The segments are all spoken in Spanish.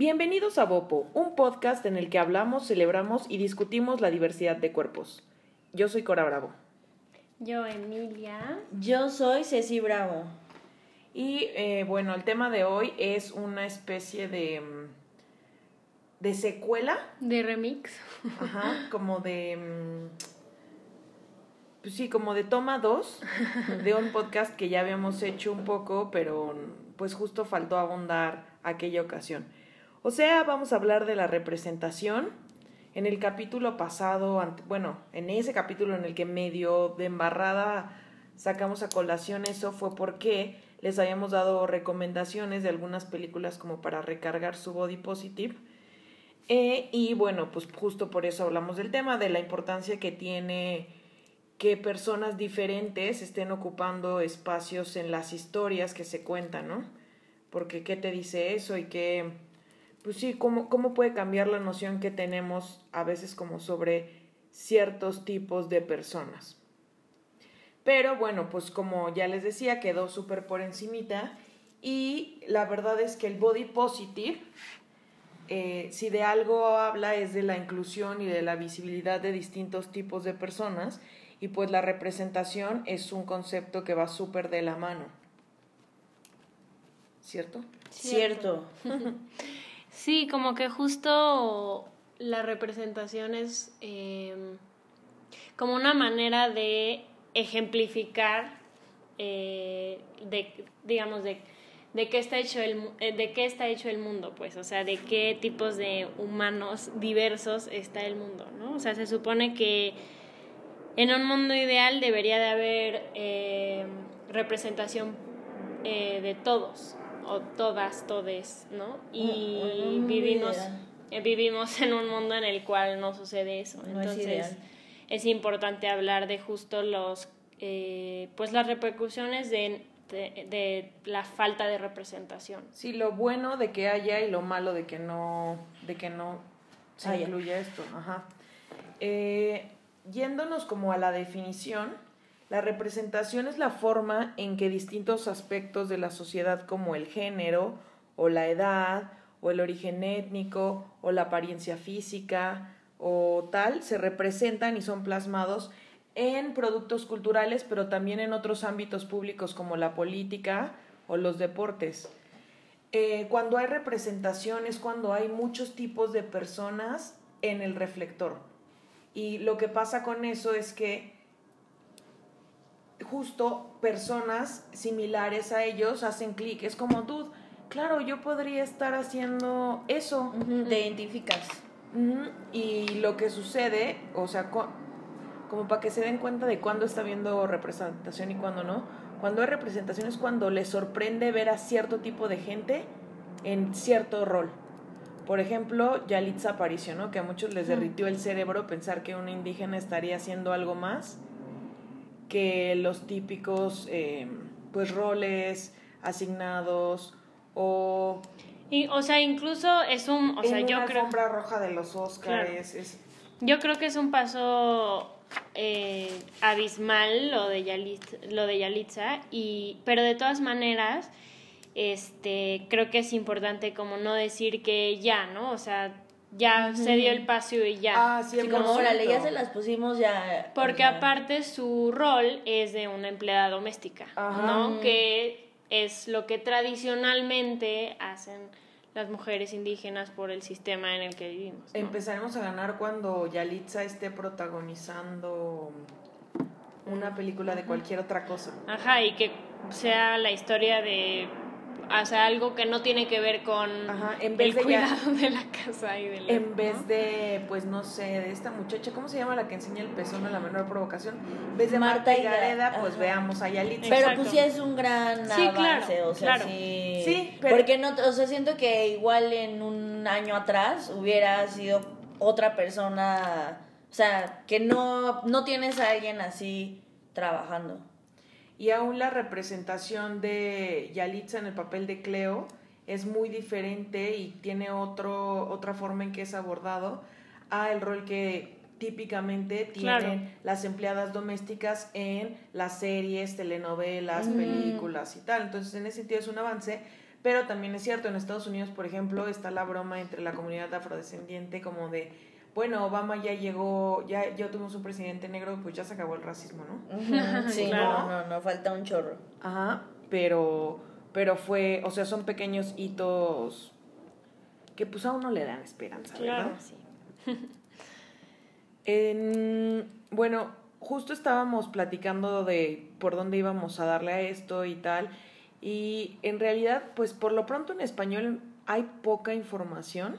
Bienvenidos a Bopo, un podcast en el que hablamos, celebramos y discutimos la diversidad de cuerpos. Yo soy Cora Bravo. Yo, Emilia. Yo soy Ceci Bravo. Y eh, bueno, el tema de hoy es una especie de. mm, de secuela. De remix. Ajá, como de. mm, Pues sí, como de toma 2 de un podcast que ya habíamos hecho un poco, pero pues justo faltó abundar aquella ocasión. O sea, vamos a hablar de la representación. En el capítulo pasado, bueno, en ese capítulo en el que medio de embarrada sacamos a colación eso fue porque les habíamos dado recomendaciones de algunas películas como para recargar su body positive. Eh, y bueno, pues justo por eso hablamos del tema, de la importancia que tiene que personas diferentes estén ocupando espacios en las historias que se cuentan, ¿no? Porque qué te dice eso y qué, pues sí, cómo, cómo puede cambiar la noción que tenemos a veces como sobre ciertos tipos de personas. Pero bueno, pues como ya les decía, quedó súper por encimita y la verdad es que el body positive, eh, si de algo habla es de la inclusión y de la visibilidad de distintos tipos de personas y pues la representación es un concepto que va súper de la mano. ¿Cierto? Cierto. Sí, como que justo la representación es eh, como una manera de ejemplificar, eh, de, digamos, de, de qué está hecho el eh, de qué está hecho el mundo, pues, o sea, de qué tipos de humanos diversos está el mundo, ¿no? O sea, se supone que en un mundo ideal debería de haber eh, representación de todos o todas, todes, ¿no? Y vivimos eh, vivimos en un mundo en el cual no sucede eso. No Entonces es importante hablar de justo los eh, pues las repercusiones de, de, de la falta de representación. Sí, lo bueno de que haya y lo malo de que no, de que no se Haya. incluya esto. Ajá. Eh, yéndonos como a la definición, la representación es la forma en que distintos aspectos de la sociedad como el género o la edad o el origen étnico o la apariencia física o tal se representan y son plasmados en productos culturales, pero también en otros ámbitos públicos como la política o los deportes. Eh, cuando hay representación es cuando hay muchos tipos de personas en el reflector. Y lo que pasa con eso es que justo personas similares a ellos hacen clic. Es como, dude, claro, yo podría estar haciendo eso. Ujú, Te identificas. Y lo que sucede, o sea, como para que se den cuenta de cuándo está viendo representación y cuándo no. Cuando hay representación es cuando les sorprende ver a cierto tipo de gente en cierto rol. Por ejemplo, Yalitza Aparicio, ¿no? Que a muchos les derritió el cerebro pensar que una indígena estaría haciendo algo más que los típicos, eh, pues, roles asignados o Y, o sea, incluso es un, o sea, yo una creo, alfombra roja de los Oscars. Claro. es- yo creo que es un paso eh, abismal lo de Yalitza, lo de Yalitza y, pero de todas maneras, este, creo que es importante como no decir que ya, ¿no? O sea, ya se dio el paso y ya. Ah, sí, Sí, como, 100%. órale, ya se las pusimos ya. Porque o sea, aparte su rol es de una empleada doméstica, Ajá. ¿no? Que es lo que tradicionalmente hacen las mujeres indígenas por el sistema en el que vivimos. ¿no? Empezaremos a ganar cuando Yalitza esté protagonizando una película de cualquier otra cosa. Ajá, y que sea la historia de o sea, algo que no tiene que ver con Ajá, en vez el de ya- cuidado de la casa y del En vez de, pues no sé, de esta muchacha, ¿cómo se llama la que enseña el pezón a la menor provocación? En vez de Marta, Marta y Gareda, pues ajá. veamos a Yalitza. Pero Exacto. pues sí es un gran Sí, claro, avance, o sea, claro. sí. Sí, pero- Porque no, o sea, siento que igual en un año atrás hubiera sido otra persona, o sea, que no, no tienes a alguien así trabajando. Y aún la representación de Yalitza en el papel de Cleo es muy diferente y tiene otro, otra forma en que es abordado a el rol que típicamente tienen Claro. las empleadas domésticas en las series, telenovelas, películas y tal. Entonces, en ese sentido es un avance, Pero también es cierto, en Estados Unidos, por ejemplo, está la broma entre la comunidad afrodescendiente como de, bueno, Obama ya llegó, ya, ya tuvimos un presidente negro, pues ya se acabó el racismo, ¿no? Sí, Claro. no, no, no, falta un chorro. Ajá, pero, pero fue, o sea, son pequeños hitos que pues a uno le dan esperanza, Claro, ¿verdad? sí. En- bueno, justo estábamos platicando de por dónde íbamos a darle a esto y tal. Y en realidad, pues por lo pronto en español hay poca información.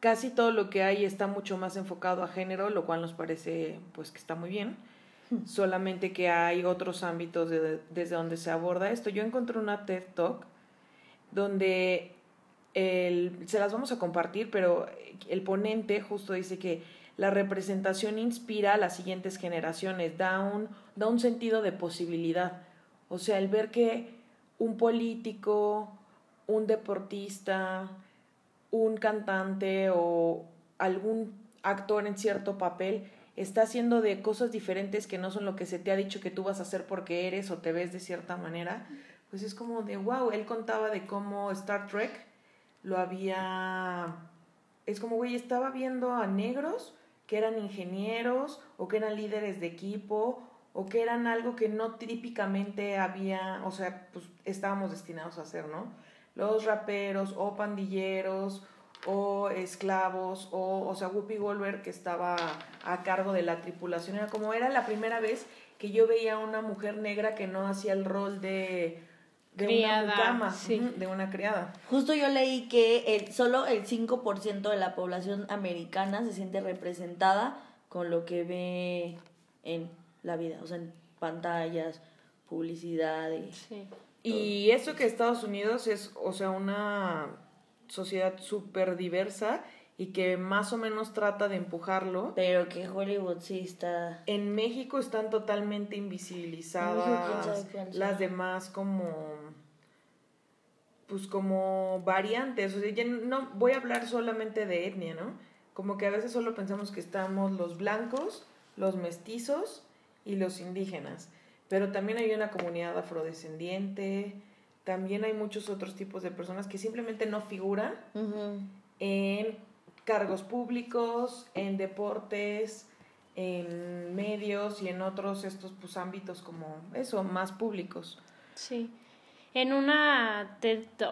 Casi todo lo que hay está mucho más enfocado a género, lo cual nos parece pues que está muy bien. Solamente que hay otros ámbitos de- desde donde se aborda esto. Yo encontré una TED Talk donde el, se las vamos a compartir, pero el ponente justo dice que la representación inspira a las siguientes generaciones, da un, da un sentido de posibilidad. O sea, el ver que un político, un deportista, un cantante o algún actor en cierto papel está haciendo de cosas diferentes que no son lo que se te ha dicho que tú vas a hacer porque eres o te ves de cierta manera, pues es como de wow, él contaba de cómo Star Trek lo había es como güey, estaba viendo a negros que eran ingenieros o que eran líderes de equipo o que eran algo que no típicamente había, o sea, pues estábamos destinados a hacer, ¿no? Los raperos o pandilleros o esclavos o, o sea, Whoopi Goldberg que estaba a cargo de la tripulación. Era como era la primera vez que yo veía a una mujer negra que no hacía el rol de, de Criada, una mucama, sí. de una criada. Justo yo leí que el, solo el 5% de la población americana se siente representada con lo que ve en la vida, o sea, en pantallas, publicidad y... Sí. Y eso que Estados Unidos es, o sea, una sociedad súper diversa y que más o menos trata de empujarlo. Pero que Hollywood sí está... En México están totalmente En invisibilizadas las demás como pues como variantes, o sea, ya no voy a hablar solamente de etnia, ¿no? Como que a veces solo pensamos que estamos los blancos, los mestizos y los indígenas, pero también hay una comunidad afrodescendiente, también hay muchos otros tipos de personas que simplemente no figuran en cargos públicos, en deportes, en medios y en otros estos pues ámbitos como eso, más públicos. Sí. En una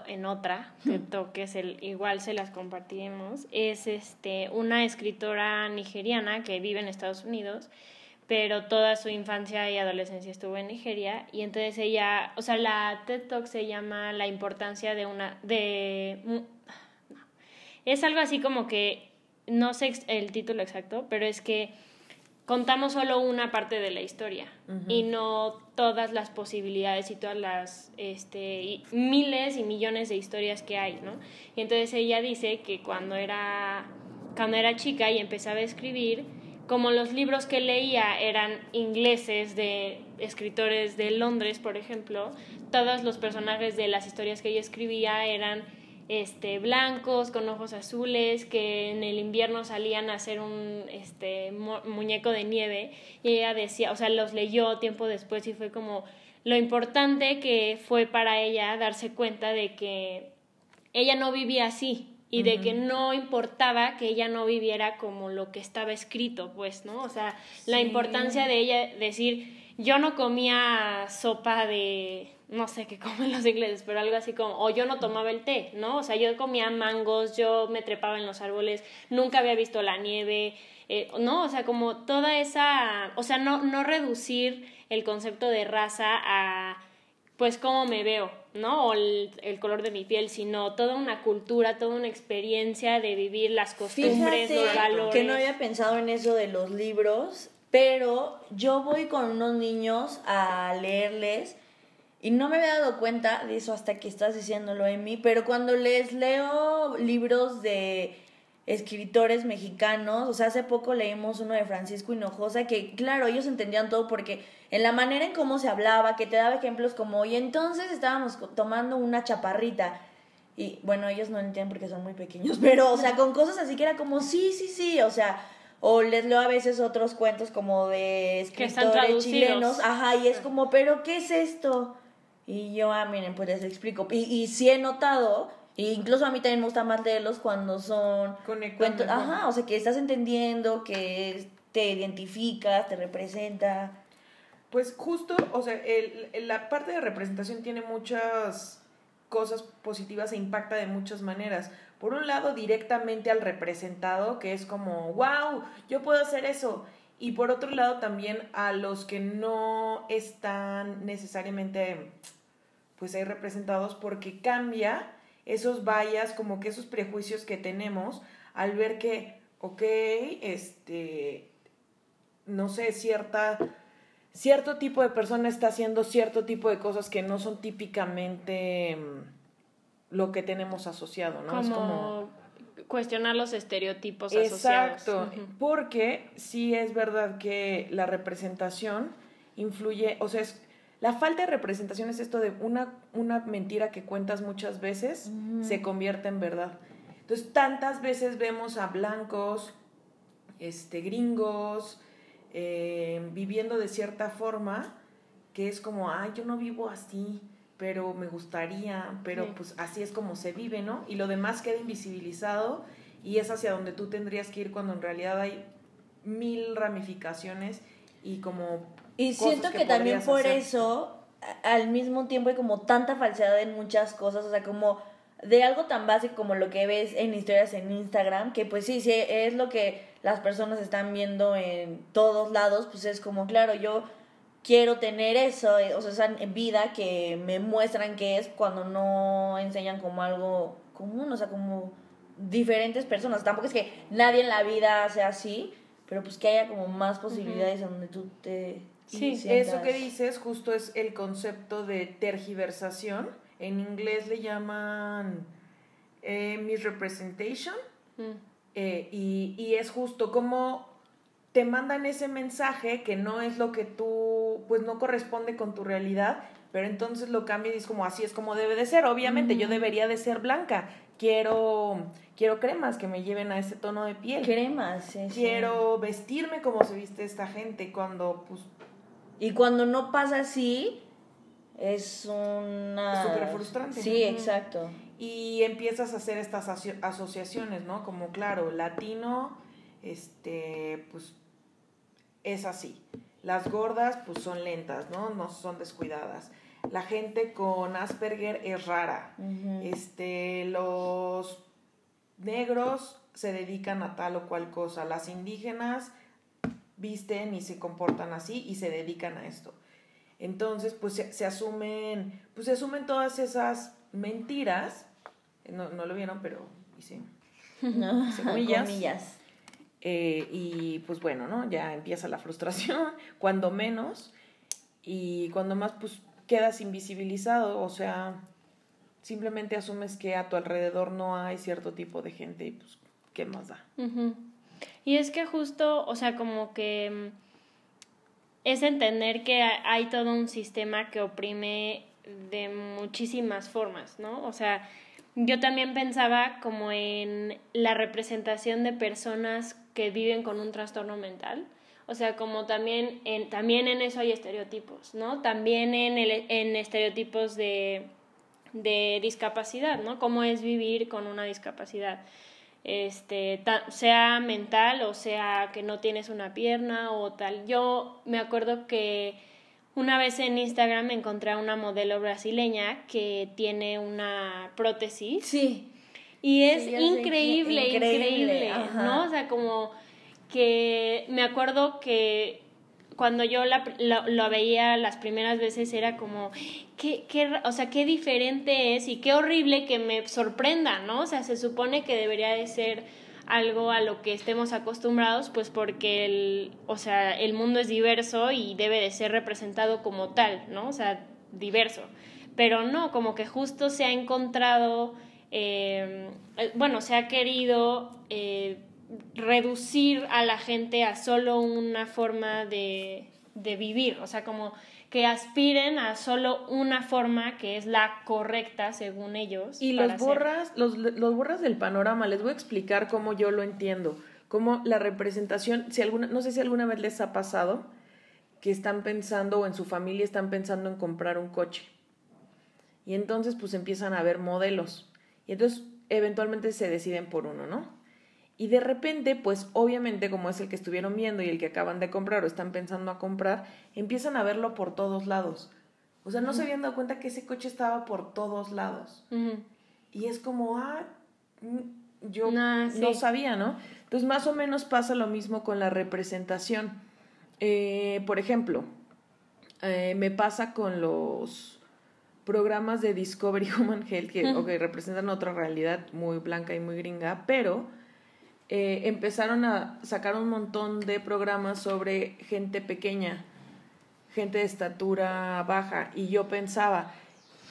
en otra TED Talk, que es el, igual se las compartiremos, es este una escritora nigeriana que vive en Estados Unidos, pero toda su infancia y adolescencia estuvo en Nigeria y entonces ella, o sea, la TED Talk se llama La importancia de una de no. es algo así como que no sé el título exacto, pero es que contamos solo una parte de la historia y no todas las posibilidades y todas las este, y miles y millones de historias que hay, ¿no? Y entonces ella dice que cuando era, cuando era chica y empezaba a escribir, como los libros que leía eran ingleses de escritores de Londres, por ejemplo, todos los personajes de las historias que ella escribía eran este, blancos con ojos azules que en el invierno salían a hacer un este, mu- muñeco de nieve y ella decía, o sea, los leyó tiempo después y fue como lo importante que fue para ella darse cuenta de que ella no vivía así y de que no importaba que ella no viviera como lo que estaba escrito, pues, ¿no? O sea, la importancia de ella decir, yo no comía sopa de, no sé qué comen los ingleses, pero algo así como, o yo no tomaba el té, ¿no? O sea, yo comía mangos, yo me trepaba en los árboles, nunca había visto la nieve, eh, ¿no? O sea, como toda esa, o sea, no, no reducir el concepto de raza a pues cómo me veo, ¿no? O el, el color de mi piel, sino toda una cultura, toda una experiencia de vivir las costumbres, los Fíjate valores. que no había pensado en eso de los libros, pero yo voy con unos niños a leerles y no me había dado cuenta de eso hasta que estás diciéndolo, Emi, pero cuando les leo libros de escritores mexicanos, o sea, hace poco leímos uno de Francisco Hinojosa, que claro, ellos entendían todo porque en la manera en cómo se hablaba, que te daba ejemplos como, y entonces estábamos tomando una chaparrita, y bueno, ellos no entienden porque son muy pequeños, pero, o sea, con cosas así que era como, sí, sí, sí, o sea, o les leo a veces otros cuentos como de escritores chilenos, ajá, y es como, pero ¿qué es esto? Y yo, ah, miren, pues les explico. Y, y sí he notado, e incluso a mí también me gusta más leerlos cuando son cuentos, ajá, o sea, que estás entendiendo, que te identificas, te representa. Pues justo, o sea, el, el- la parte de representación tiene muchas cosas positivas e impacta de muchas maneras. Por un lado, directamente al representado, que es como, wow, yo puedo hacer eso. Y por otro lado, también a los que no están necesariamente, pues ahí representados, porque cambia esos vallas, como que esos prejuicios que tenemos al ver que, ok, este, no sé, cierta cierto tipo de persona está haciendo cierto tipo de cosas que no son típicamente mm, lo que tenemos asociado, ¿no? como, Es como cuestionar los estereotipos asociados. Exacto, porque sí es verdad que la representación influye, o sea, es, la falta de representación es esto de una, una mentira que cuentas muchas veces se convierte en verdad. Entonces, tantas veces vemos a blancos, este, gringos, eh, viviendo de cierta forma, que es como, ay, yo no vivo así, pero me gustaría, pero Sí. pues así es como se vive, ¿no? Y lo demás queda invisibilizado y es hacia donde tú tendrías que ir cuando en realidad hay mil ramificaciones y como... Y siento que, también por hacer. eso, al mismo tiempo hay como tanta falsedad en muchas cosas, o sea, como de algo tan básico como lo que ves en historias en Instagram, que pues sí, sí, es lo que las personas están viendo en todos lados, pues es como, claro, yo quiero tener eso, eh, o sea, esa vida que me muestran que es cuando no enseñan como algo común, o sea, como diferentes personas. Tampoco es que nadie en la vida sea así, pero pues que haya como más posibilidades donde tú te... Sí, Eso que dices justo es el concepto de tergiversación. En inglés le llaman eh, misrepresentation. Mm. Eh, y, y es justo como te mandan ese mensaje que no es lo que tú, pues no corresponde con tu realidad, pero entonces lo cambia y es como así es como debe de ser. Obviamente yo debería de ser blanca. Quiero, quiero cremas que me lleven a ese tono de piel. Cremas, sí, sí. Quiero vestirme como se viste esta gente cuando pues Y cuando no pasa así, es una... Es súper frustrante. Sí, exacto. y empiezas a hacer estas aso- asociaciones, ¿no? Como claro, latino, este, pues es así. Las gordas, pues son lentas, ¿no? No son descuidadas. La gente con Asperger es rara. Este, los negros se dedican a tal o cual cosa. Las indígenas visten y se comportan así y se dedican a esto. Entonces, pues se, se asumen, pues se asumen todas esas mentiras. No, no lo vieron, pero hice. ¿No? Comillas. Comillas. Eh, y pues bueno, ¿no? Ya empieza la frustración, cuando menos, y cuando más, pues quedas invisibilizado, o sea, simplemente asumes que a tu alrededor no hay cierto tipo de gente y pues, ¿qué más da? Ujú. Y es que justo, o sea, como que mm, es entender que ha- hay todo un sistema que oprime de muchísimas formas, ¿no? O sea, yo también pensaba como en la representación de personas que viven con un trastorno mental. O sea, como también en, también en eso hay estereotipos, ¿no? También en, el, en estereotipos de, de discapacidad, ¿no? Cómo es vivir con una discapacidad este, ta- sea mental o sea que no tienes una pierna o tal. Yo me acuerdo que una vez en Instagram encontré a una modelo brasileña que tiene una prótesis Sí. y es Sí, increíble, increíble, increíble, ajá. ¿no? O sea, como que me acuerdo que cuando yo la, lo, lo veía las primeras veces era como, qué, qué, o sea, qué diferente es y qué horrible que me sorprenda, ¿no? O sea, se supone que debería de ser algo a lo que estemos acostumbrados, pues porque el, o sea, el mundo es diverso y debe de ser representado como tal, ¿no? O sea, diverso. Pero no, como que justo se ha encontrado, eh, eh, bueno, se ha querido eh, reducir a la gente a solo una forma de, de vivir, o sea, como que aspiren a solo una forma que es la correcta según ellos. Y los borras, los, los borras del panorama, les voy a explicar cómo yo lo entiendo, cómo la representación, si alguna, no sé si alguna vez les ha pasado que están pensando o en su familia están pensando en comprar un coche. Y entonces pues empiezan a ver modelos. Y entonces eventualmente se deciden por uno, ¿no? Y de repente, pues obviamente como es el que estuvieron viendo y el que acaban de comprar o están pensando a comprar, empiezan a verlo por todos lados. O sea, no se habían dado cuenta que ese coche estaba por todos lados. Y es como, ah, yo no sabía, ¿no? Entonces, más o menos pasa lo mismo con la representación. Eh, por ejemplo, eh, me pasa con los programas de Discovery Human Health que representan otra realidad muy blanca y muy gringa, pero eh, empezaron a sacar un montón de programas sobre gente pequeña, gente de estatura baja, y yo pensaba,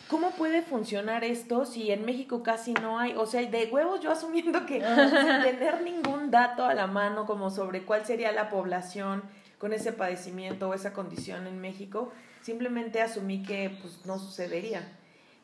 ¿cómo puede funcionar esto si en México casi no hay? O sea, de huevos yo asumiendo que sin tener ningún dato a la mano como sobre cuál sería la población con ese padecimiento o esa condición en México, simplemente asumí que pues no sucedería.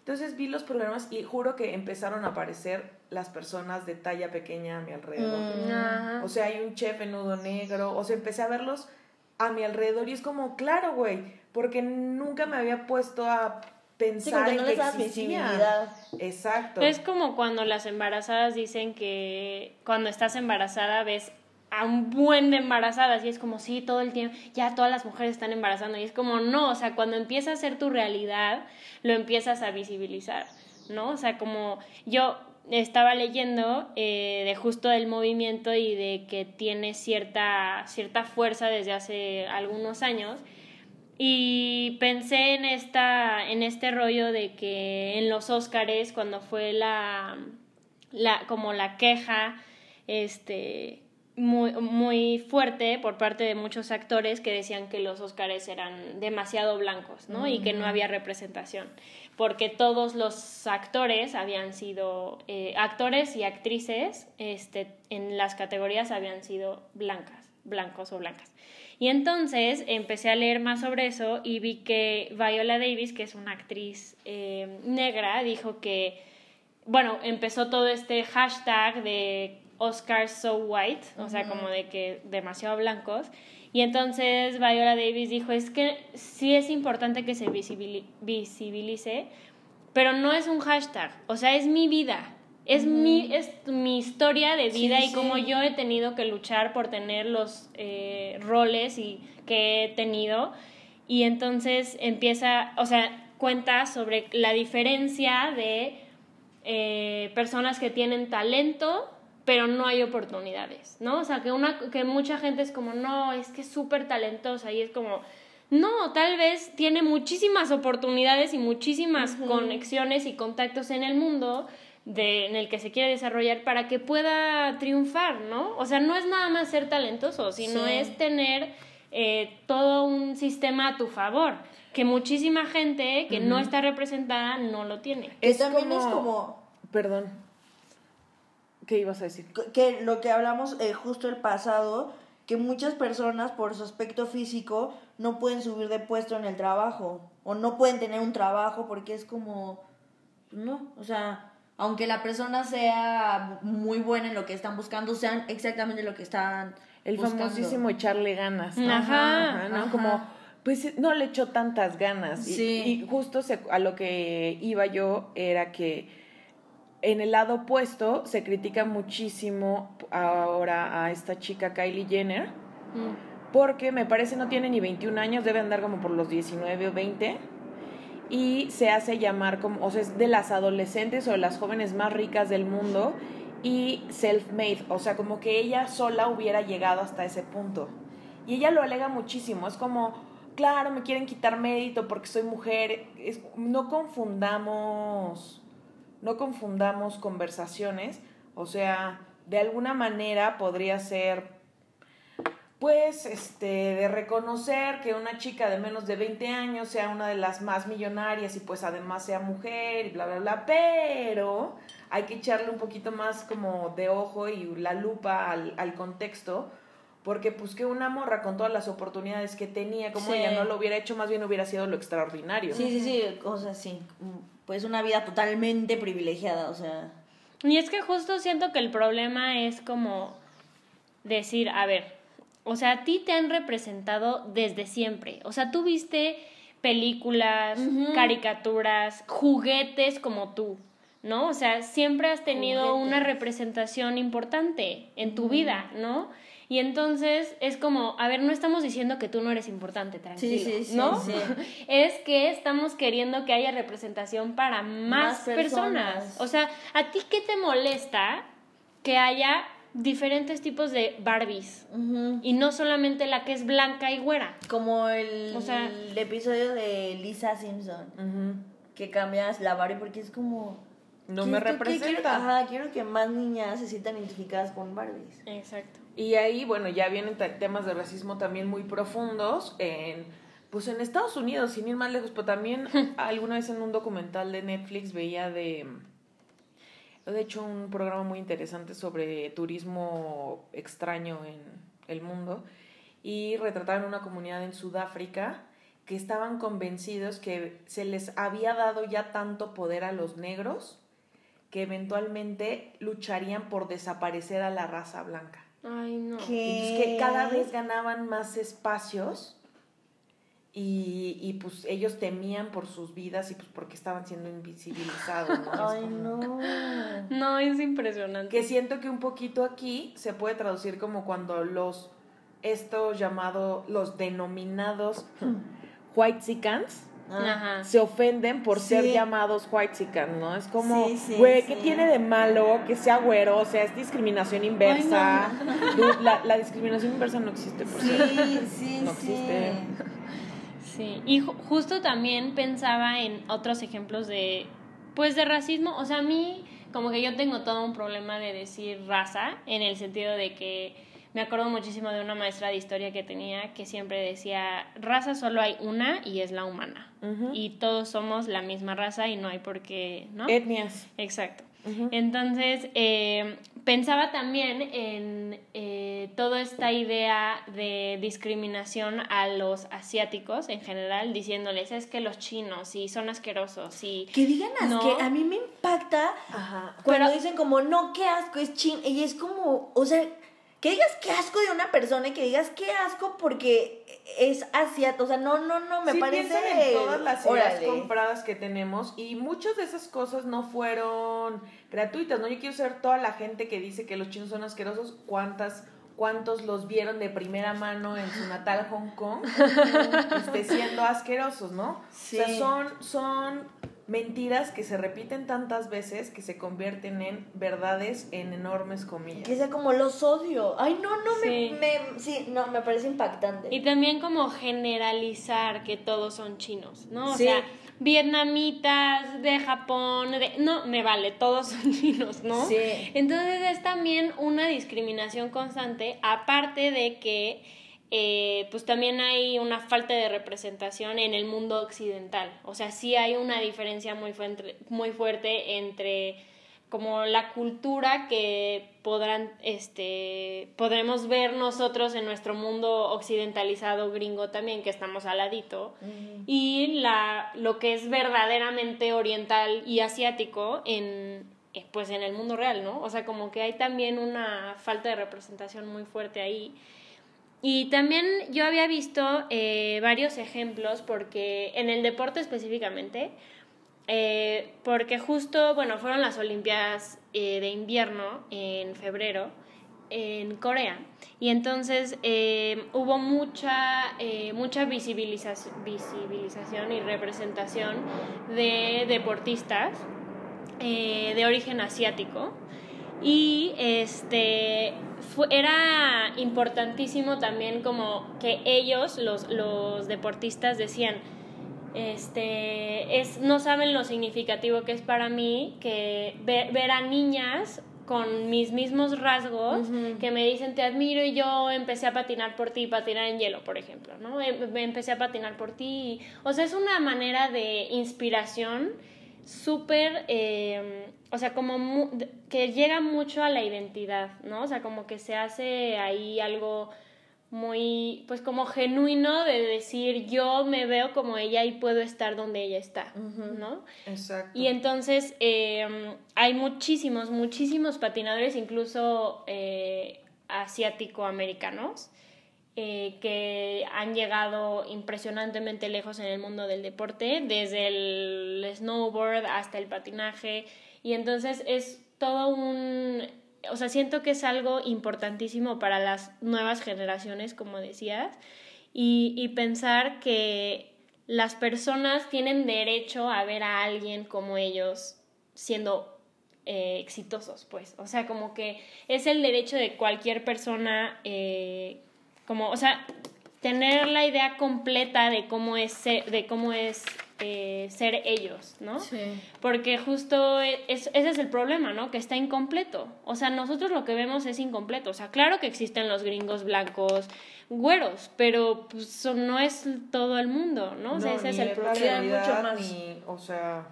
Entonces vi los programas y juro que empezaron a aparecer las personas de talla pequeña a mi alrededor. Mm. O sea, hay un chef en nudo negro, o sea, empecé a verlos a mi alrededor y es como, claro, güey, porque nunca me había puesto a pensar en que existía. Exacto. Es como cuando las embarazadas dicen que cuando estás embarazada ves a un buen de embarazadas y es como, sí, todo el tiempo, ya todas las mujeres están embarazando y es como, no, o sea, cuando empieza a ser tu realidad, lo empiezas a visibilizar, ¿no? O sea, como yo estaba leyendo eh, de justo del movimiento y de que tiene cierta, cierta fuerza desde hace algunos años y pensé en, esta, en este rollo de que en los Óscares, cuando fue la, la, como la queja, este muy, muy fuerte por parte de muchos actores que decían que los Óscares eran demasiado blancos, ¿no? Y que no había representación, porque todos los actores habían sido, eh, actores y actrices este, en las categorías habían sido blancas, blancos o blancas. Y entonces empecé a leer más sobre eso y vi que Viola Davis, que es una actriz eh, negra, dijo que, bueno, empezó todo este hashtag de Oscars so white, o sea, como de que demasiado blancos. Y entonces Viola Davis dijo, es que sí es importante que se visibilice, pero no es un hashtag, o sea, es mi vida, es, mi, es mi historia de vida y como yo he tenido que luchar por tener los eh, roles y que he tenido. Y entonces empieza, o sea, cuenta sobre la diferencia de eh, personas que tienen talento pero no hay oportunidades, ¿no? O sea, que, una, que mucha gente es como, no, es que es súper talentosa y es como, no, tal vez tiene muchísimas oportunidades y muchísimas conexiones y contactos en el mundo de, en el que se quiere desarrollar para que pueda triunfar, ¿no? O sea, no es nada más ser talentoso, sino es tener eh, todo un sistema a tu favor, que muchísima gente que no está representada no lo tiene. Es también es como... Perdón ¿Qué ibas a decir? Que lo que hablamos eh, justo el pasado, que muchas personas por su aspecto físico no pueden subir de puesto en el trabajo o no pueden tener un trabajo porque es como, no, o sea, aunque la persona sea muy buena en lo que están buscando, sean exactamente lo que están el famosísimo echarle ganas, Ajá, ¿no? Como, pues no le echó tantas ganas. Sí. Y, justo a lo que iba yo era que en el lado opuesto se critica muchísimo ahora a esta chica Kylie Jenner, mm. porque me parece no tiene ni 21 años, debe andar como por los 19 o 20, y se hace llamar como, o sea, es de las adolescentes o de las jóvenes más ricas del mundo y self-made, o sea, como que ella sola hubiera llegado hasta ese punto. Y ella lo alega muchísimo, es como, claro, me quieren quitar mérito porque soy mujer, no confundamos no confundamos conversaciones, o sea, de alguna manera podría ser pues este de reconocer que una chica de menos de 20 años sea una de las más millonarias y pues además sea mujer y bla bla bla, pero hay que echarle un poquito más como de ojo y la lupa al, al contexto porque pues que una morra con todas las oportunidades que tenía, como ella no lo hubiera hecho, más bien hubiera sido lo extraordinario. Sí, sí, sí, o sea, sí, pues una vida totalmente privilegiada, o sea. Y es que justo siento que el problema es como decir, a ver, o sea, a ti te han representado desde siempre, o sea, tú viste películas, caricaturas, juguetes como tú, ¿no? O sea, siempre has tenido una representación importante en tu vida, ¿no? Y entonces es como, a ver, no estamos diciendo que tú no eres importante, tranquilo, sí, sí, ¿no? Sí, es que estamos queriendo que haya representación para más, personas. O sea, ¿a ti qué te molesta que haya diferentes tipos de Barbies y no solamente la que es blanca y güera. Como el, el episodio de Lisa Simpson, que cambias la Barbie porque es como no me representa. ajá, quiero que más niñas se sientan identificadas con Barbies. Exacto. Y ahí, bueno, ya vienen temas de racismo también muy profundos en pues en Estados Unidos, sin ir más lejos, pero también alguna vez en un documental de Netflix veía de de hecho un programa muy interesante sobre turismo extraño en el mundo y retrataron una comunidad en Sudáfrica que estaban convencidos que se les había dado ya tanto poder a los negros que eventualmente lucharían por desaparecer a la raza blanca. Ay, no. que cada vez ganaban más espacios y, y, pues ellos temían por sus vidas y pues porque estaban siendo invisibilizados, ¿no? Ay, no. No, es impresionante. Que siento que un poquito aquí se puede traducir como cuando los, estos llamados, los denominados white sicans Ah. se ofenden por ser llamados white chican, ¿no? Es como, güey, ¿qué tiene de malo que sea güero? O sea, es discriminación inversa. la, la, discriminación inversa no existe, por Sí, sí, No existe. Sí, y justo también pensaba en otros ejemplos de, pues, de racismo. O sea, a mí, como que yo tengo todo un problema de decir raza, en el sentido de que me acuerdo muchísimo de una maestra de historia que tenía que siempre decía, raza solo hay una y es la humana. Y todos somos la misma raza y no hay por qué, ¿no? Etnias. Exacto. Entonces, eh, pensaba también en eh, toda esta idea de discriminación a los asiáticos en general, diciéndoles es que los chinos y son asquerosos y... Que digan asco, a mí me impacta cuando dicen como, no, qué asco, es chino, y es como, o sea, que digas qué asco de una persona y que digas qué asco porque es asiático. O sea, no, no, no, me parece. En todas las ideas compradas que tenemos y muchas de esas cosas no fueron gratuitas, ¿no? Yo quiero saber toda la gente que dice que los chinos son asquerosos, cuántas cuántos los vieron de primera mano en su natal Hong Kong este, siendo asquerosos, ¿no? Sí. O sea, son, son mentiras que se repiten tantas veces que se convierten en verdades en enormes comillas. Que sea como los odio. Ay, no, no, me, me, sí, no, me parece impactante. Y también como generalizar que todos son chinos, ¿no? O sea, vietnamitas, de Japón, de... No, me vale, todos son chinos, ¿no? Sí. Entonces es también una discriminación constante, aparte de que eh, pues también hay una falta de representación en el mundo occidental. O sea, sí hay una diferencia muy, fuerte, muy fuerte entre como la cultura que podrán, este, podremos ver nosotros en nuestro mundo occidentalizado gringo también, que estamos al ladito, y la, lo que es verdaderamente oriental y asiático en, eh, pues en el mundo real, ¿no? O sea, como que hay también una falta de representación muy fuerte ahí. Y también yo había visto eh, varios ejemplos porque en el deporte específicamente, eh, porque justo, bueno, fueron las Olimpiadas eh, de invierno en febrero en Corea. Y entonces hubo mucha, mucha visibilización, visibilización y representación de deportistas de origen asiático y este era importantísimo también como que ellos, los, los deportistas, decían, este, es, no saben lo significativo que es para mí que ver, ver a niñas con mis mismos rasgos que me dicen te admiro y yo empecé a patinar por ti, patinar en hielo, por ejemplo, ¿no? Em, empecé a patinar por ti. O sea, es una manera de inspiración súper, em, o sea, como que llega mucho a la identidad, ¿no? O sea, como que se hace ahí algo muy, pues como genuino de decir yo me veo como ella y puedo estar donde ella está, ¿no? Exacto. Y entonces em, hay muchísimos, muchísimos patinadores, incluso eh, asiático-americanos, eh, que han llegado impresionantemente lejos en el mundo del deporte, desde el snowboard hasta el patinaje. Y entonces es todo un... O sea, siento que es algo importantísimo para las nuevas generaciones, como decías, y, y pensar que las personas tienen derecho a ver a alguien como ellos siendo eh, exitosos, pues. O sea, como que es el derecho de cualquier persona, eh, como, o sea, tener la idea completa de cómo es ser, de cómo es eh, ser ellos, ¿no? Sí. Porque justo es, ese es el problema, ¿no? Que está incompleto. O sea, nosotros lo que vemos es incompleto. O sea, claro que existen los gringos blancos, güeros, pero pues, no es todo el mundo, ¿no? O sea, No, ese es el problema. realidad, mucho más. ni- o sea,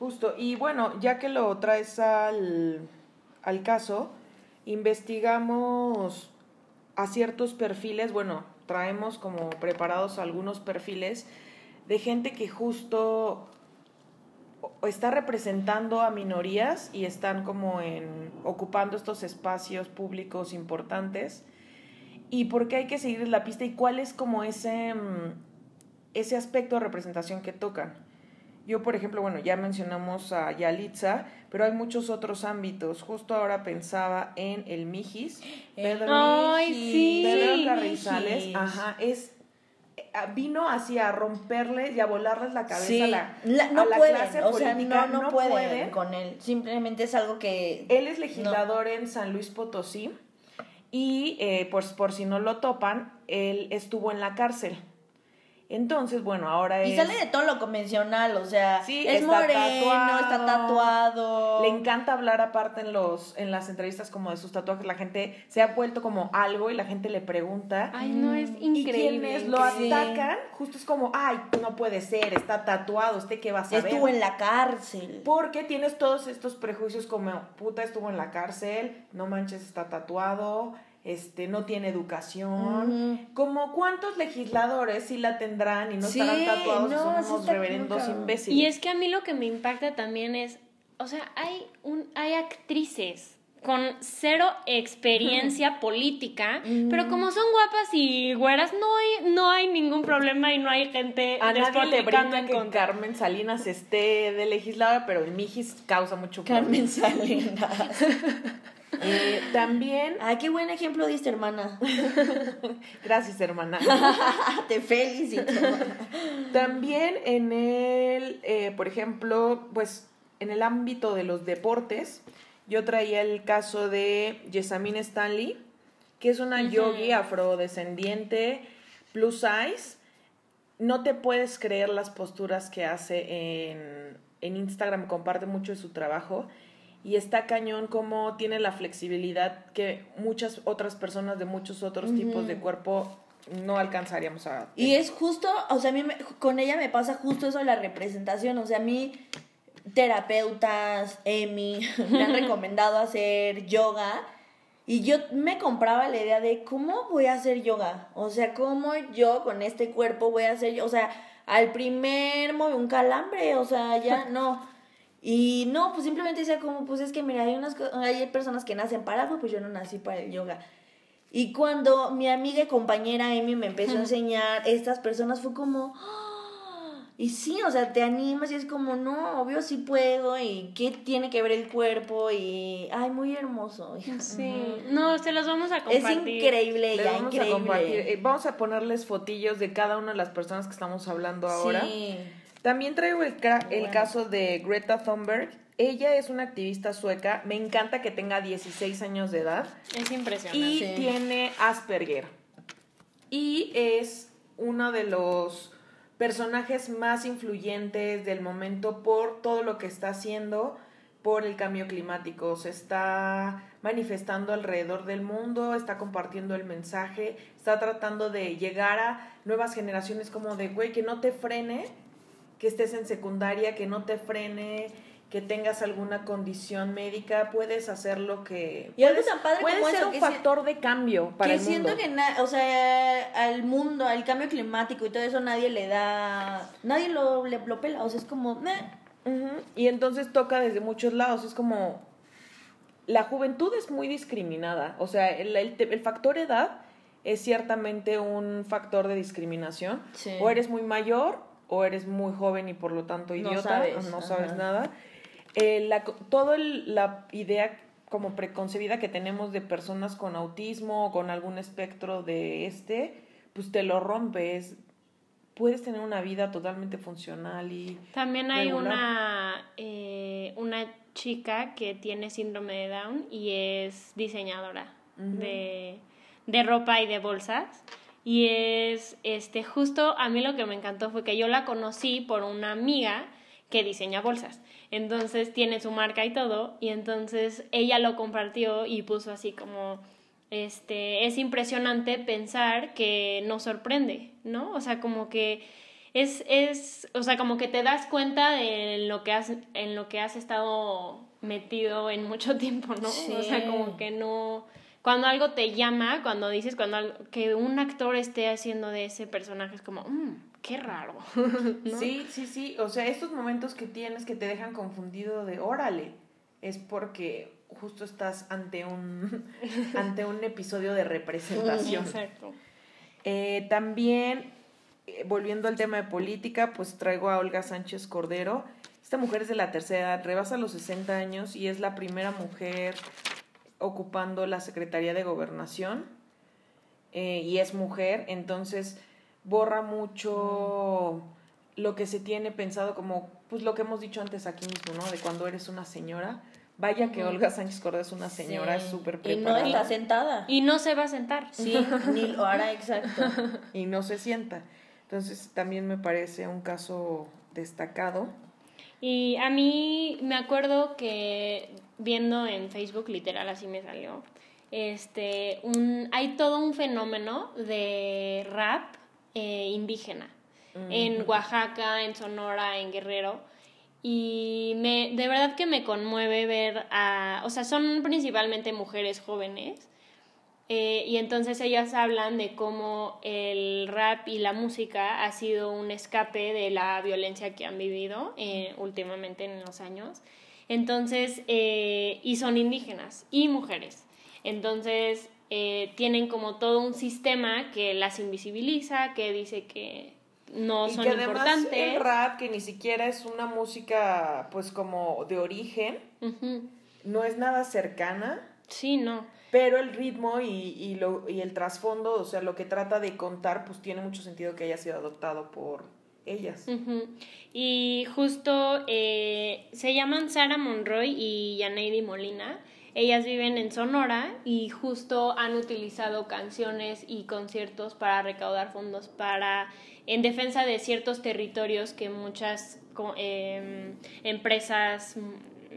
justo. Y bueno, ya que lo traes al, al caso, investigamos a ciertos perfiles, bueno, traemos como preparados algunos perfiles de gente que justo está representando a minorías y están como en ocupando estos espacios públicos importantes y por qué hay que seguirles la pista y cuál es como ese mm, ese aspecto de representación que tocan. Yo, por ejemplo, bueno, ya mencionamos a Yalitza, pero hay muchos otros ámbitos. Justo ahora pensaba en el Mijis. Pedro, Ay, Mijis. sí. Pedro Carrizales, Mijis. ajá, es eh, vino así a romperles y a volarles la cabeza Sí, a la, la- no a la pueden, clase o sea, política. no, no, pueden, con él. Simplemente es algo que... Él es legislador en San Luis Potosí y, eh, pues, por si no lo topan, él estuvo en la cárcel. Entonces, bueno, ahora Y es... sale de todo lo convencional, o sea, Sí, es está moreno, tatuado. está tatuado. Le encanta hablar aparte en los en las entrevistas como de sus tatuajes. La gente se ha vuelto como algo y la gente le pregunta. Ay, no, es y increíble. quienes lo Sí. atacan, justo es como, ay, no puede ser, está tatuado, ¿usted qué va a saber? Estuvo en la cárcel. Porque tienes todos estos prejuicios como, puta, estuvo en la cárcel, no manches, está tatuado, este, no tiene educación. Como cuántos legisladores sí la tendrán y no Sí, estarán tatuados y no, son sí unos reverendos imbéciles. Y es que a mí lo que me impacta también es, o sea, hay un hay actrices con cero experiencia política, pero como son guapas y güeras, no hay, no hay ningún problema y no hay gente A nadie le en que contra. Carmen Salinas esté de legisladora, pero el Mijis causa mucho Carmen. Salinas. Eh, también, Ay, qué buen ejemplo diste, hermana. gracias hermana. Te felicito. También en el, eh, por ejemplo, pues en el ámbito de los deportes, yo traía el caso de Jessamine Stanley, que es una yogi afrodescendiente plus size. No te puedes creer las posturas que hace en, en Instagram, comparte mucho de su trabajo. Y está cañón como tiene la flexibilidad que muchas otras personas de muchos otros tipos de cuerpo no alcanzaríamos a... Y es justo, o sea, a mí me- con ella me pasa justo eso de la representación. O sea, a mí, terapeutas, Emi, me han recomendado hacer yoga. Y yo me compraba la idea de cómo voy a hacer yoga. O sea, cómo yo con este cuerpo voy a hacer yoga. O sea, al primer un calambre, o sea, ya no. Y no, pues simplemente decía como, pues es que mira, hay, unas, hay personas que nacen para algo, pues yo no nací para el yoga. Y cuando mi amiga y compañera Amy me empezó a enseñar estas personas, fue como, ¡ah! y sí, o sea, te animas y es como, no, obvio sí puedo, y qué tiene que ver el cuerpo, y, ay, muy hermoso. Sí, no, se los vamos a Es compartir. increíble, Les ya, vamos increíble. a compartir. eh, vamos a ponerles fotillos de cada una de las personas que estamos hablando ahora. Sí. También traigo el, cra- el Bueno. caso de Greta Thunberg. Ella es una activista sueca. Me encanta que tenga 16 años de edad. Es impresionante. Y Sí. tiene Asperger. Y es uno de los personajes más influyentes del momento por todo lo que está haciendo por el cambio climático. Se está manifestando alrededor del mundo, está compartiendo el mensaje, está tratando de llegar a nuevas generaciones como de, güey, que no te frene, que estés en secundaria, que no te frene, que tengas alguna condición médica, puedes hacer lo que... Y algo puedes- tan padre puede como ser eso, un si- factor de cambio para que el siento mundo. que, na- o sea, al mundo, al cambio climático y todo eso, nadie le da, nadie lo, le, lo pela, o sea, es como, meh. Y entonces toca desde muchos lados. Es como. La juventud es muy discriminada. O sea, el, el el factor edad es ciertamente un factor de discriminación. Sí. O eres muy mayor o eres muy joven y por lo tanto No idiota, sabes, no sabes nada. Eh, la, todo el- la idea como preconcebida que tenemos de personas con autismo o con algún espectro de este, pues te lo rompes. Puedes tener una vida totalmente funcional y También hay regular. una, eh, una chica que tiene síndrome de Down y es diseñadora Ujú. de, de ropa y de bolsas. Y es, este, justo a mí lo que me encantó fue que yo la conocí por una amiga que diseña bolsas. Entonces tiene su marca y todo. Y entonces ella lo compartió y puso así como, este, es impresionante pensar que nos sorprende, ¿no? O sea, como que es, es, o sea, como que te das cuenta de lo que has, en lo que has estado metido en mucho tiempo, ¿no? O sea, como que no, cuando algo te llama, cuando dices, cuando algo- que un actor esté haciendo de ese personaje es como, "Mm, qué raro, ¿no? Sí, sí, sí. O sea, estos momentos que tienes que te dejan confundido de órale, es porque justo estás ante un, ante un episodio de representación. Exacto. Eh, también, eh, volviendo al tema de política, pues traigo a Olga Sánchez Cordero. Esta mujer es de la tercera edad, rebasa los 60 años y es la primera mujer ocupando la Secretaría de Gobernación. Eh, y es mujer, entonces borra mucho lo que se tiene pensado como, pues lo que hemos dicho antes aquí mismo, ¿no? De cuando eres una señora. Vaya que Olga Sánchez Cordero es una señora, Sí. es súper Y no preparada. está sentada. Y no se va a sentar. Sí, ni lo hará exacto. y no se sienta. Entonces también me parece un caso destacado. Y a mí me acuerdo que viendo en Facebook, literal así me salió, este, un, hay todo un fenómeno de rap eh, indígena en Oaxaca, en Sonora, en Guerrero. Y me, de verdad que me conmueve ver a, o sea, son principalmente mujeres jóvenes. Eh, y entonces ellas hablan de cómo el rap y la música ha sido un escape de la violencia que han vivido eh, últimamente en los años. Entonces, eh, y son indígenas y mujeres. Entonces, eh, tienen como todo un sistema que las invisibiliza, que dice que no y son que además importantes. el rap, que ni siquiera es una música pues como de origen, Ujú. no es nada cercana, Sí, no. Pero el ritmo y, y, lo, y el trasfondo, o sea, lo que trata de contar, pues tiene mucho sentido que haya sido adoptado por ellas. Y justo eh, se llaman Sara Monroy y Yaneidi Molina. Ellas viven en Sonora y justo han utilizado canciones y conciertos para recaudar fondos para en defensa de ciertos territorios que muchas em, empresas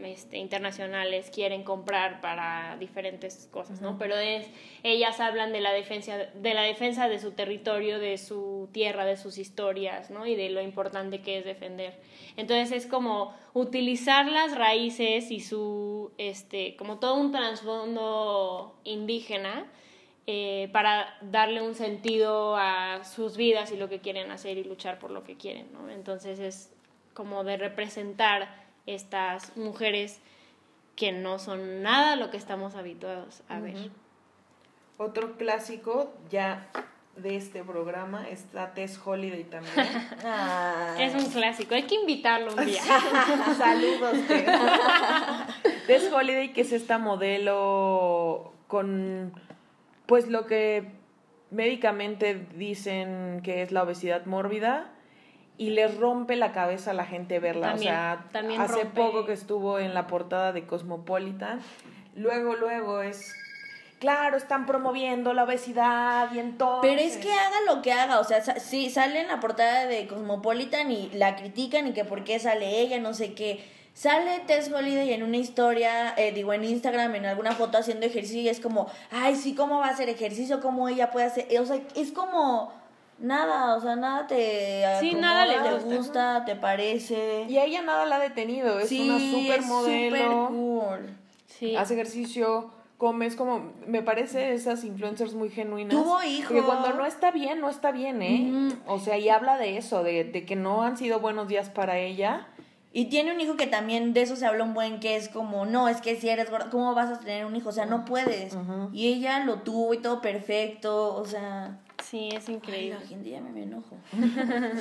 este, internacionales quieren comprar para diferentes cosas, ¿no? Pero es, ellas hablan de la defensa de la defensa de su territorio, de su tierra, de sus historias, ¿no? Y de lo importante que es defender. Entonces es como utilizar las raíces y su este como todo un trasfondo indígena eh, para darle un sentido a sus vidas y lo que quieren hacer y luchar por lo que quieren, ¿no? Entonces es como de representar estas mujeres que no son nada lo que estamos habituados a ver. Otro clásico ya de este programa está Tess Holiday también. Es un clásico, hay que invitarlo un día. Saludos, Tess. Tess Holiday, que es esta modelo con, pues lo que médicamente dicen que es la obesidad mórbida y les rompe la cabeza a la gente verla. También, o sea, también hace rompe- poco que estuvo en la portada de Cosmopolitan, luego, luego es, claro, están promoviendo la obesidad y entonces... Pero es que haga lo que haga, o sea, sa- sí, sale en la portada de Cosmopolitan y la critican y que por qué sale ella, no sé qué. Sale Tess Holiday en una historia, eh, digo, en Instagram, en alguna foto haciendo ejercicio y es como, ay, sí, ¿cómo va a hacer ejercicio? ¿Cómo ella puede hacer? O sea, es como nada, o sea, nada te Sí, nada le gusta. te gusta, te parece. Y a ella nada la ha detenido, es sí, una es supermodelo. súper cool. Sí. hace ejercicio, come, es como, me parece esas influencers muy genuinas. Tuvo hijo. Porque cuando no está bien, no está bien, ¿eh? O sea, y habla de eso, de, de que no han sido buenos días para ella Y tiene un hijo que también de eso se habla un buen que es como, no, es que si eres gorda, ¿cómo vas a tener un hijo? O sea, no puedes. Y ella lo tuvo y todo perfecto, o sea... Sí, es increíble. Ay, la gente ya me enojo.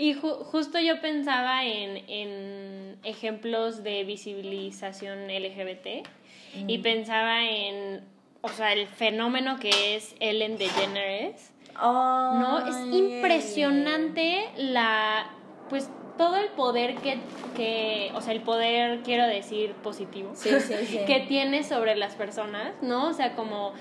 Y justo yo pensaba en, en, ejemplos de visibilización LGBT y pensaba en, o sea, el fenómeno que es Ellen DeGeneres. ¿No? Es impresionante la, pues todo el poder que, que, o sea, el poder, quiero decir, positivo, que tiene sobre las personas, ¿no? O sea, como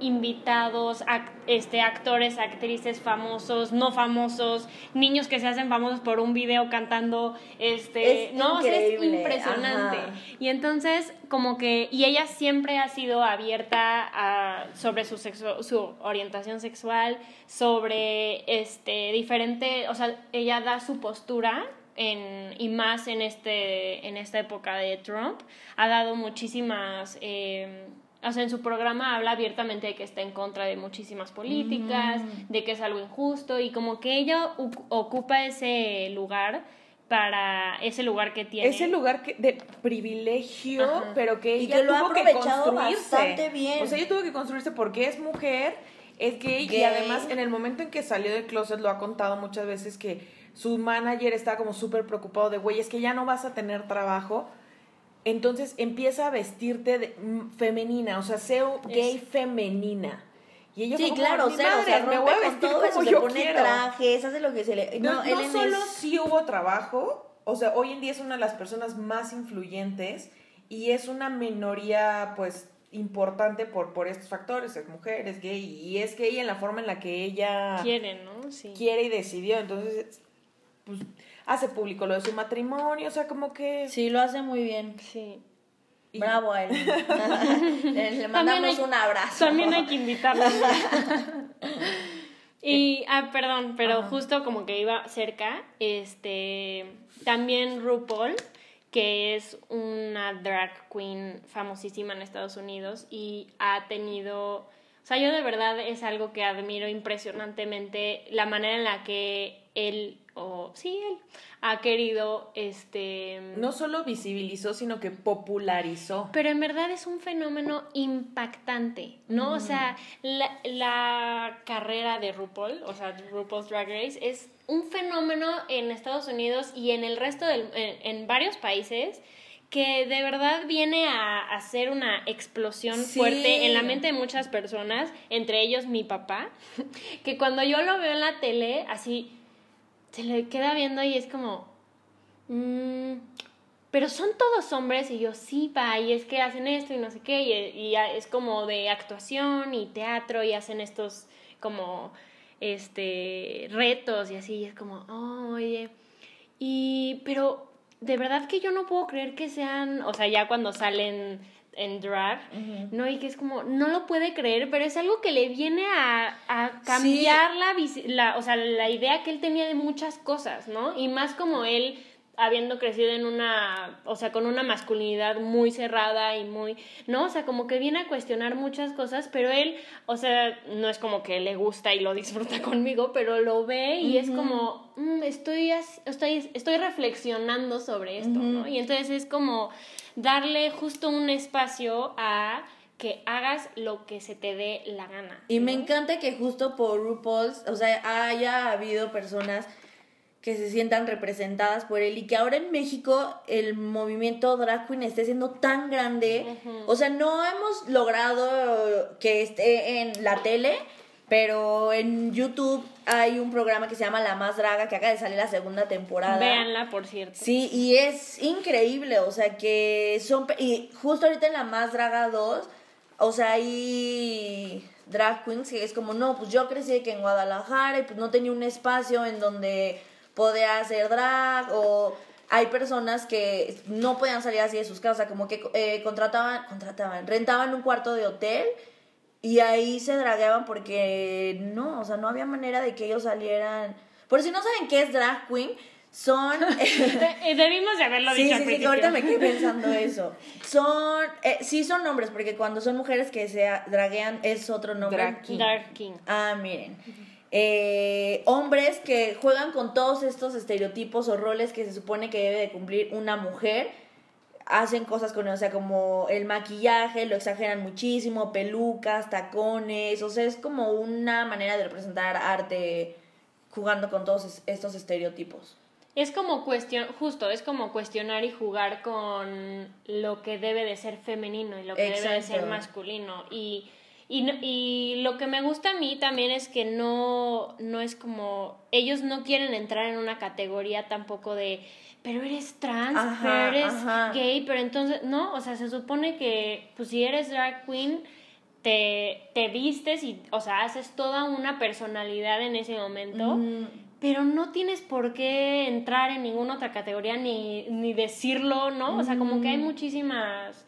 invitados, este, actores, actrices famosos, no famosos, niños que se hacen famosos por un video cantando, este, es no, es impresionante. Y entonces, como que, y ella siempre ha sido abierta a, sobre su, sexo, su orientación sexual, sobre, este, diferente, o sea, ella da su postura en, y más en, este, en esta época de Trump, ha dado muchísimas... Eh, o sea, en su programa habla abiertamente de que está en contra de muchísimas políticas, mm. de que es algo injusto y como que ella ocupa ese lugar para ese lugar que tiene. Ese lugar que, de privilegio, pero que ella que lo tuvo ha que construirse. Bastante bien. O sea, ella tuvo que construirse porque es mujer, es gay, y además en el momento en que salió del closet lo ha contado muchas veces que su manager está como súper preocupado de, güey, es que ya no vas a tener trabajo entonces empieza a vestirte de, mm, femenina, o sea, sea gay femenina. Y ella sí, claro, o sea, me voy a vestir todo como eso, se pone trajes, hace lo que se le... No, no, solo sí hubo trabajo, o sea, hoy en día es una de las personas más influyentes y es una minoría, pues, importante por, por estos factores, es mujer, es gay, y es gay en la forma en la que ella... Quiere, ¿no? Sí. Quiere y decidió, entonces, pues hace público lo de su matrimonio, o sea, como que... Sí, lo hace muy bien. Sí. Bravo a él. Le mandamos un abrazo. También hay que invitarlo. y, ah, perdón, pero justo como que iba cerca, este, también RuPaul, que es una drag queen famosísima en Estados Unidos y ha tenido... O sea, yo de verdad es algo que admiro impresionantemente la manera en la que él o sí, él ha querido, este... No solo visibilizó, sino que popularizó. Pero en verdad es un fenómeno impactante, ¿no? O sea, la, la, carrera de RuPaul, o sea, RuPaul's Drag Race, es un fenómeno en Estados Unidos y en el resto del... en, varios países que de verdad viene a hacer una explosión fuerte en la mente de muchas personas, entre ellos mi papá, que cuando yo lo veo en la tele, así se le queda viendo y es como, mmm, pero son todos hombres y yo sí, pa, y es que hacen esto y no sé qué, y, es como de actuación y teatro y hacen estos como, este, retos y así, y es como, oye, y, pero de verdad que yo no puedo creer que sean, o sea, ya cuando salen en drag, ¿no? Y que es como, no lo puede creer, pero es algo que le viene a, a cambiar la, la, o sea, la idea que él tenía de muchas cosas, ¿no? Y más como él habiendo crecido en una, o sea, con una masculinidad muy cerrada y muy, ¿no? O sea, como que viene a cuestionar muchas cosas, pero él, o sea, no es como que le gusta y lo disfruta conmigo, pero lo ve y es como, mm, estoy, estoy, estoy reflexionando sobre esto, ¿no? Y entonces es como darle justo un espacio a que hagas lo que se te dé la gana. Y me encanta que justo por RuPaul's, o sea, haya habido personas que se sientan representadas por él y que ahora en México el movimiento drag queen esté siendo tan grande. O sea, no hemos logrado que esté en la tele, pero en YouTube hay un programa que se llama La Más Draga, que acaba de salir la segunda temporada. Véanla, por cierto. Sí, y es increíble, o sea, que son... Y justo ahorita en La Más Draga 2, o sea, hay drag queens que es como, no, pues yo crecí que en Guadalajara y pues no tenía un espacio en donde podía hacer drag o hay personas que no podían salir así de sus casas, como que eh, contrataban, contrataban, rentaban un cuarto de hotel y ahí se dragueaban porque no, o sea, no había manera de que ellos salieran. Por si no saben qué es drag queen, son... Debimos de haberlo dicho Sí, sí, sí, ahorita me quedé pensando eso. Son... Eh, sí son nombres, porque cuando son mujeres que se draguean es otro nombre. Drag King. Ah, miren. Eh, hombres que juegan con todos estos estereotipos o roles que se supone que debe de cumplir una mujer. Hacen cosas con, o sea, como el maquillaje, lo exageran muchísimo, pelucas, tacones, o sea, es como una manera de representar arte jugando con todos estos estereotipos. Es como cuestión, justo, es como cuestionar y jugar con lo que debe de ser femenino y lo que debe de ser masculino. Y y, y lo que me gusta a mí también es que no, no es como, ellos no quieren entrar en una categoría tampoco de, pero eres trans, pero eres gay, pero entonces, no, o sea, se supone que, pues si eres drag queen, te, te vistes y, o sea, haces toda una personalidad en ese momento. Pero no tienes por qué entrar en ninguna otra categoría ni, ni decirlo, ¿no? O sea, como que hay muchísimas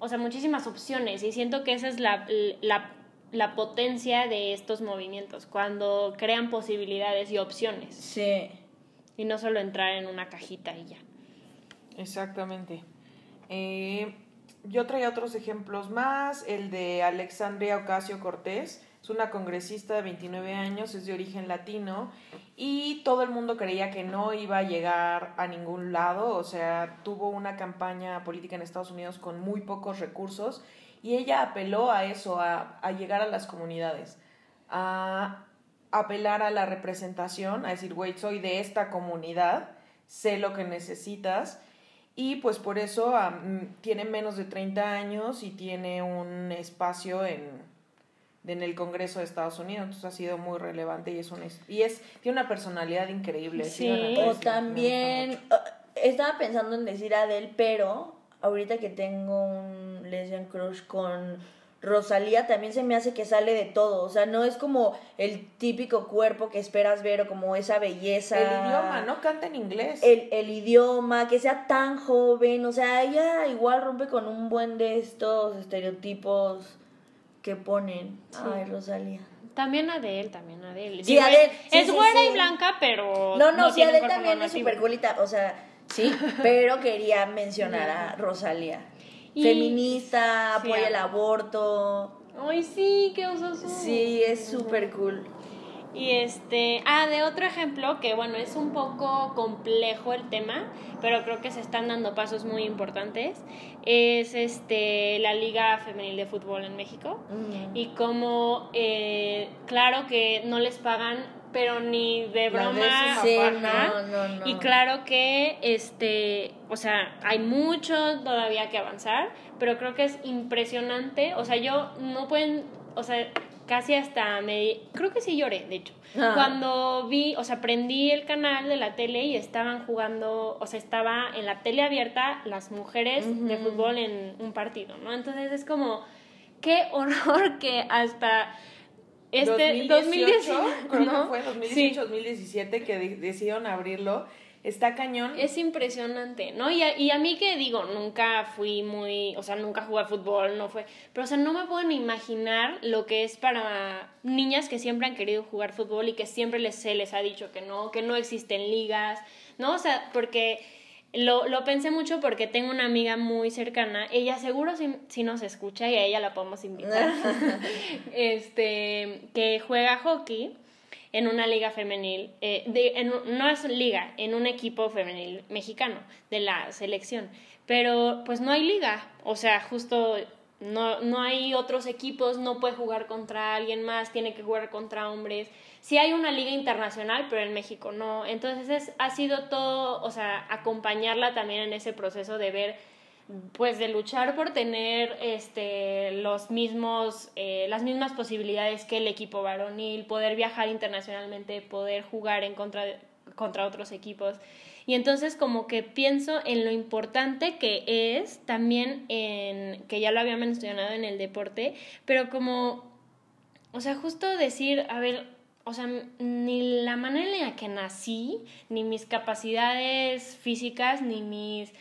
o sea, muchísimas opciones y siento que esa es la, la, potencia de estos movimientos, cuando crean posibilidades y opciones. Sí. Y no solo entrar en una cajita y ya. Exactamente. Eh, yo traía otros ejemplos más, el de Alexandria Ocasio Cortés, es una congresista de 29 años, es de origen latino y todo el mundo creía que no iba a llegar a ningún lado, o sea, tuvo una campaña política en Estados Unidos con muy pocos recursos y ella apeló a eso, a, a llegar a las comunidades, a apelar a la representación, a decir, güey, soy de esta comunidad, sé lo que necesitas. Y pues por eso tiene menos de 30 años y tiene un espacio en, en el Congreso de Estados Unidos, entonces ha sido muy relevante y es un y es tiene una personalidad increíble. Sí, o también estaba pensando en decir Adele, pero ahorita que tengo un lesbian crush con Rosalía también se me hace que sale de todo, o sea, no es como el típico cuerpo que esperas ver o como esa belleza. El idioma, ¿no? Canta en inglés. El, el idioma, que sea tan joven, o sea, ella igual rompe con un buen de estos estereotipos que ponen. Ay, Rosalía. También Adele, también Adele. Sí, Adele. es güera y blanca, pero. No, no, sí, Adele también es súper culita. O sea, sí, pero quería mencionar a Rosalía. Feminista, apoya el aborto. Ay, sí, qué oso. Sí, es súper cool. Y este, ah, de otro ejemplo que bueno, es un poco complejo el tema, pero creo que se están dando pasos muy importantes, es este la Liga Femenil de Fútbol en México. Y como eh, claro que no les pagan pero ni de broma sí, no, no, no. y claro que este o sea hay mucho todavía que avanzar pero creo que es impresionante. O sea yo no pueden o sea casi hasta me... Creo que sí lloré, de hecho. Ah. Cuando vi, o sea, prendí el canal de la tele y estaban jugando, o sea, estaba en la tele abierta las mujeres de fútbol en un partido, ¿no? Entonces es como, qué horror que hasta... Este 2018, creo que fue 2018, 2017 que decidieron abrirlo Está cañón. Es impresionante, ¿no? Y a, y a mí que digo, nunca fui muy, o sea, nunca jugué a fútbol, no fue, pero o sea, no me puedo ni imaginar lo que es para niñas que siempre han querido jugar fútbol y que siempre les, se les ha dicho que no, que no existen ligas, ¿no? O sea, porque lo, lo pensé mucho porque tengo una amiga muy cercana, ella seguro si, si nos escucha y a ella la podemos invitar, este, que juega hockey en una liga femenil, eh, de, en, no es liga, en un equipo femenil mexicano de la selección. Pero pues no hay liga, o sea, justo no, no hay otros equipos, no puede jugar contra alguien más, tiene que jugar contra hombres. Sí hay una liga internacional, pero en México no. Entonces es, ha sido todo, o sea, acompañarla también en ese proceso de ver pues de luchar por tener este los mismos eh, las mismas posibilidades que el equipo varonil poder viajar internacionalmente poder jugar en contra contra otros equipos. Y entonces como que pienso en lo importante que es también en que ya lo había mencionado en el deporte pero como o sea justo decir a ver o sea, ni la manera en la que nací, ni mis capacidades físicas, ni mis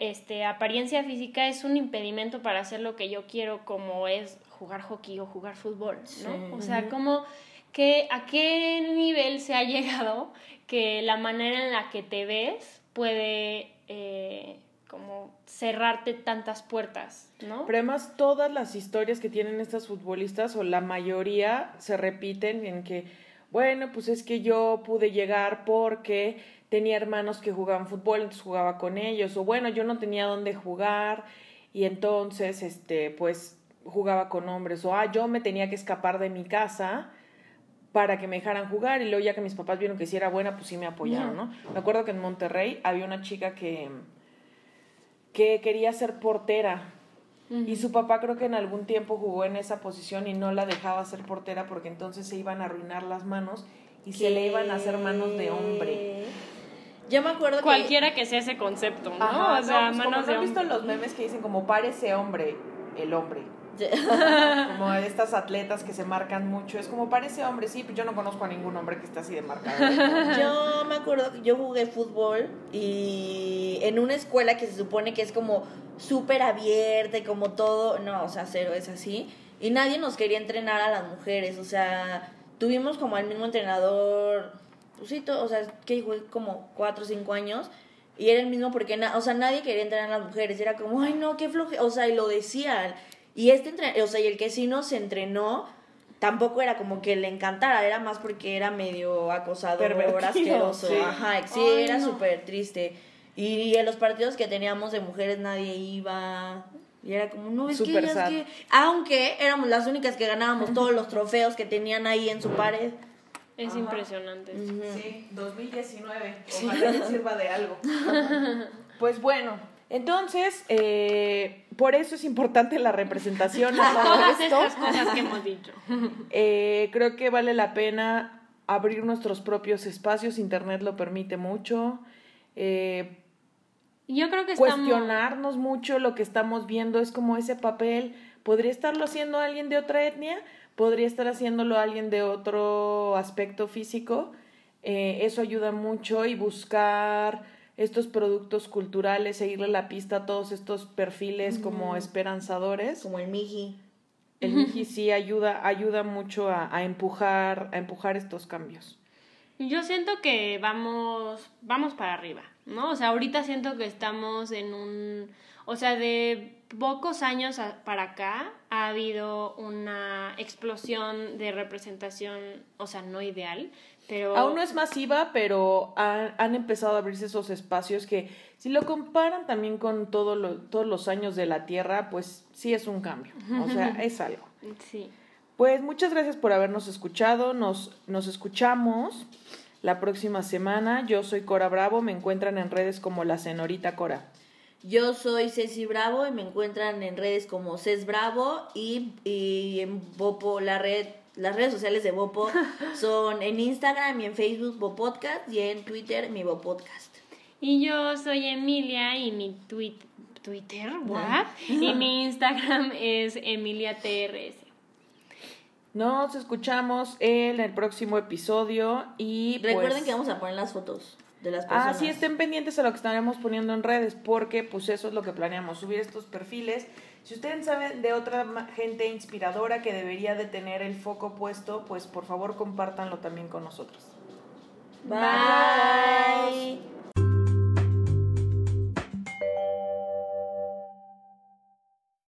este, apariencia física es un impedimento para hacer lo que yo quiero, como es jugar hockey o jugar fútbol, ¿no? O sea, como que a qué nivel se ha llegado que la manera en la que te ves puede eh, como cerrarte tantas puertas, ¿no? Pero además todas las historias que tienen estas futbolistas o la mayoría se repiten en que, bueno, pues es que yo pude llegar porque tenía hermanos que jugaban fútbol, entonces jugaba con ellos, o bueno, yo no tenía dónde jugar y entonces, este, pues jugaba con hombres, o ah, yo me tenía que escapar de mi casa para que me dejaran jugar y luego ya que mis papás vieron que sí era buena, pues sí me apoyaron, ¿no? Me acuerdo que en Monterrey había una chica que, que quería ser portera y su papá creo que en algún tiempo jugó en esa posición y no la dejaba ser portera porque entonces se iban a arruinar las manos y se le iban a hacer manos de hombre. Yo me acuerdo que... Cualquiera que sea ese concepto, ¿no? Ajá, o sea, no, pues manos como de ¿no han visto los memes que dicen como parece hombre, el hombre. como estas atletas que se marcan mucho, es como parece hombre, sí, pero yo no conozco a ningún hombre que esté así de marcado. Yo me acuerdo que yo jugué fútbol y en una escuela que se supone que es como súper abierta y como todo, no, o sea, cero es así. Y nadie nos quería entrenar a las mujeres, o sea, tuvimos como al mismo entrenador, pues sí, o sea, que jugué como cuatro o cinco años. Y era el mismo porque, na- o sea, nadie quería entrenar a las mujeres. Era como, ay, no, qué floje. O sea, y lo decían. Y este, o sea, y el que sí nos entrenó, tampoco era como que le encantara. Era más porque era medio acosador, asqueroso. sí. Ajá, sí, Ay, era no. súper triste. Y en los partidos que teníamos de mujeres nadie iba. Y era como, no, es que ellas sad. que... Aunque éramos las únicas que ganábamos todos los trofeos que tenían ahí en su pared. Es Ajá. impresionante. Sí, 2019. Ojalá les sirva de algo. Pues bueno, entonces, eh, por eso es importante la representación. Todas estas cosas que hemos dicho. Eh, creo que vale la pena abrir nuestros propios espacios. Internet lo permite mucho. Eh, Yo creo que estamos... cuestionarnos mucho lo que estamos viendo es como ese papel podría estarlo haciendo alguien de otra etnia podría estar haciéndolo alguien de otro aspecto físico Eh, eso ayuda mucho y buscar estos productos culturales seguirle la pista a todos estos perfiles como esperanzadores Como el Miji. el Miji sí ayuda ayuda mucho a, a empujar a empujar estos cambios Yo siento que vamos, vamos para arriba, ¿no? O sea, ahorita siento que estamos en un, o sea, de pocos años para acá ha habido una explosión de representación, o sea, no ideal, pero... Aún no es masiva, pero han, han empezado a abrirse esos espacios que si lo comparan también con todo lo- todos los años de la Tierra, pues sí es un cambio. O sea, es algo. Sí. Pues muchas gracias por habernos escuchado. Nos, nos escuchamos la próxima semana. Yo soy Cora Bravo. Me encuentran en redes como la señorita Cora. Yo soy Ceci Bravo y me encuentran en redes como Ces Bravo y, y en Bopo, la red, las redes sociales de Bopo son en Instagram y en Facebook Bopodcast y en Twitter mi Bopodcast. Y yo soy Emilia y mi tweet, Twitter, what? Y mi Instagram es EmiliaTRS. Nos escuchamos en el próximo episodio y Recuerden pues, que vamos a poner las fotos de las personas. Ah, sí, estén pendientes a lo que estaremos poniendo en redes, porque pues eso es lo que planeamos, subir estos perfiles. Si ustedes saben de otra gente inspiradora que debería de tener el foco puesto, pues por favor compártanlo también con nosotros. Bye.